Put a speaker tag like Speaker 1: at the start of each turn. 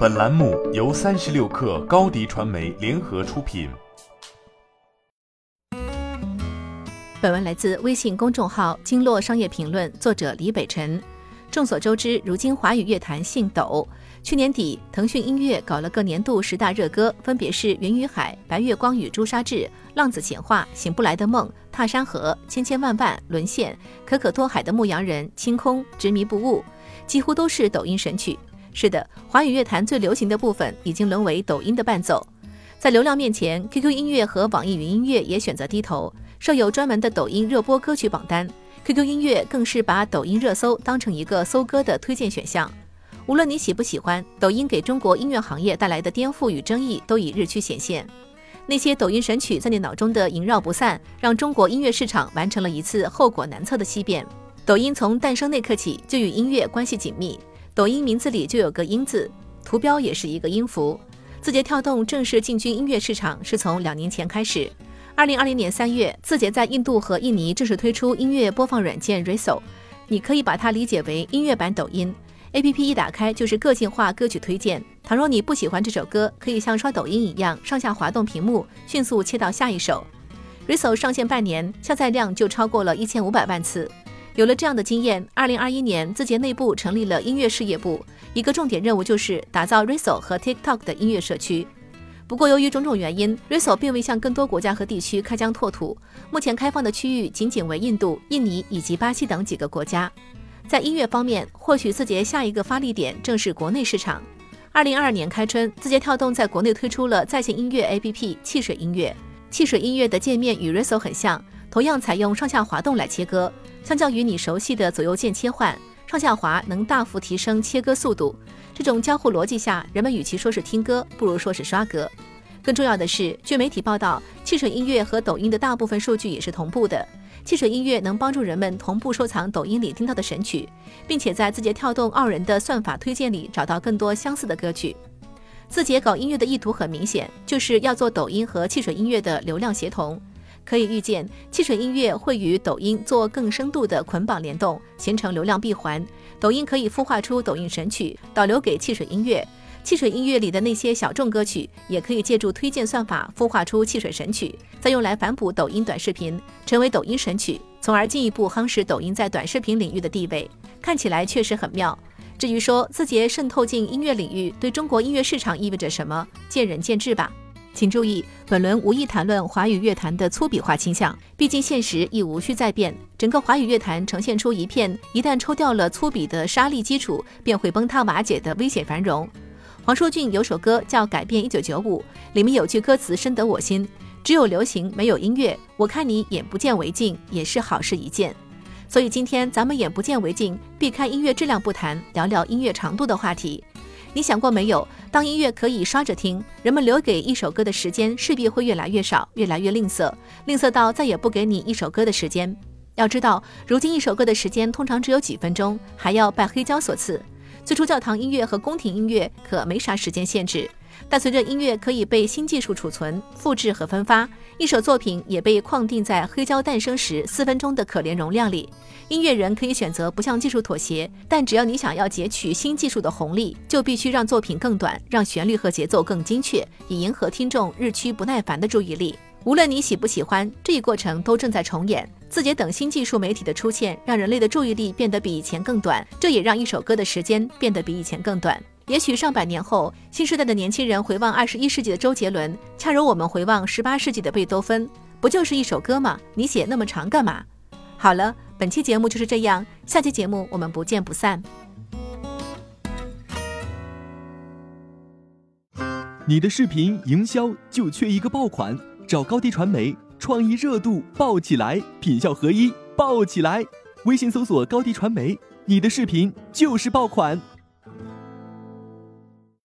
Speaker 1: 本栏目由三十六氪高低传媒联合出品。
Speaker 2: 本文来自微信公众号“经络商业评论”，作者李北辰。众所周知，如今华语乐坛姓抖。去年底，腾讯音乐搞了个年度十大热歌，分别是《云与海》《白月光与朱砂痣》《浪子闲话》《醒不来的梦》《踏山河》《千千万万》《沦陷》《可可托海的牧羊人》《清空》《执迷不悟》，几乎都是抖音神曲。是的，华语乐坛最流行的部分已经沦为抖音的伴奏。在流量面前，QQ 音乐和网易云音乐也选择低头，设有专门的抖音热播歌曲榜单。QQ 音乐更是把抖音热搜当成一个搜歌的推荐选项。无论你喜不喜欢，抖音给中国音乐行业带来的颠覆与争议都已日趋显现。那些抖音神曲在你脑中的萦绕不散，让中国音乐市场完成了一次后果难测的析变。抖音从诞生那刻起就与音乐关系紧密，抖音名字里就有个“音”字，图标也是一个音符。字节跳动正式进军音乐市场是从两年前开始。二零二零年三月，字节在印度和印尼正式推出音乐播放软件 Resso，你可以把它理解为音乐版抖音。A P P 一打开就是个性化歌曲推荐。倘若你不喜欢这首歌，可以像刷抖音一样上下滑动屏幕，迅速切到下一首。r i s o 上线半年，下载量就超过了一千五百万次。有了这样的经验，二零二一年字节内部成立了音乐事业部，一个重点任务就是打造 r i s o 和 TikTok 的音乐社区。不过，由于种种原因 r i s o 并未向更多国家和地区开疆拓土，目前开放的区域仅仅为印度、印尼以及巴西等几个国家。在音乐方面，或许字节下一个发力点正是国内市场。二零二二年开春，字节跳动在国内推出了在线音乐 APP 汽水音乐。汽水音乐的界面与 Resso 很像，同样采用上下滑动来切割。相较于你熟悉的左右键切换，上下滑能大幅提升切割速度。这种交互逻辑下，人们与其说是听歌，不如说是刷歌。更重要的是，据媒体报道，汽水音乐和抖音的大部分数据也是同步的。汽水音乐能帮助人们同步收藏抖音里听到的神曲，并且在字节跳动傲人的算法推荐里找到更多相似的歌曲。字节搞音乐的意图很明显，就是要做抖音和汽水音乐的流量协同。可以预见，汽水音乐会与抖音做更深度的捆绑联动，形成流量闭环。抖音可以孵化出抖音神曲，导流给汽水音乐。汽水音乐里的那些小众歌曲，也可以借助推荐算法孵化出汽水神曲，再用来反哺抖音短视频，成为抖音神曲，从而进一步夯实抖音在短视频领域的地位。看起来确实很妙。至于说字节渗透进音乐领域对中国音乐市场意味着什么，见仁见智吧。请注意，本轮无意谈论华语乐坛的粗鄙化倾向，毕竟现实已无需再变。整个华语乐坛呈现出一片一旦抽掉了粗鄙的沙砾基础，便会崩塌瓦解的危险繁荣。黄舒骏有首歌叫《改变一九九五》，里面有句歌词深得我心：“只有流行没有音乐，我看你眼不见为净，也是好事一件。”所以今天咱们眼不见为净，避开音乐质量不谈，聊聊音乐长度的话题。你想过没有？当音乐可以刷着听，人们留给一首歌的时间势必会越来越少，越来越吝啬，吝啬到再也不给你一首歌的时间。要知道，如今一首歌的时间通常只有几分钟，还要拜黑胶所赐。最初，教堂音乐和宫廷音乐可没啥时间限制，但随着音乐可以被新技术储存、复制和分发，一首作品也被框定在黑胶诞生时四分钟的可怜容量里。音乐人可以选择不向技术妥协，但只要你想要截取新技术的红利，就必须让作品更短，让旋律和节奏更精确，以迎合听众日趋不耐烦的注意力。无论你喜不喜欢，这一过程都正在重演。字节等新技术媒体的出现，让人类的注意力变得比以前更短，这也让一首歌的时间变得比以前更短。也许上百年后，新时代的年轻人回望二十一世纪的周杰伦，恰如我们回望十八世纪的贝多芬，不就是一首歌吗？你写那么长干嘛？好了，本期节目就是这样，下期节目我们不见不散。
Speaker 3: 你的视频营销就缺一个爆款。找高低传媒，创意热度爆起来，品效合一爆起来。微信搜索高低传媒，你的视频就是爆款。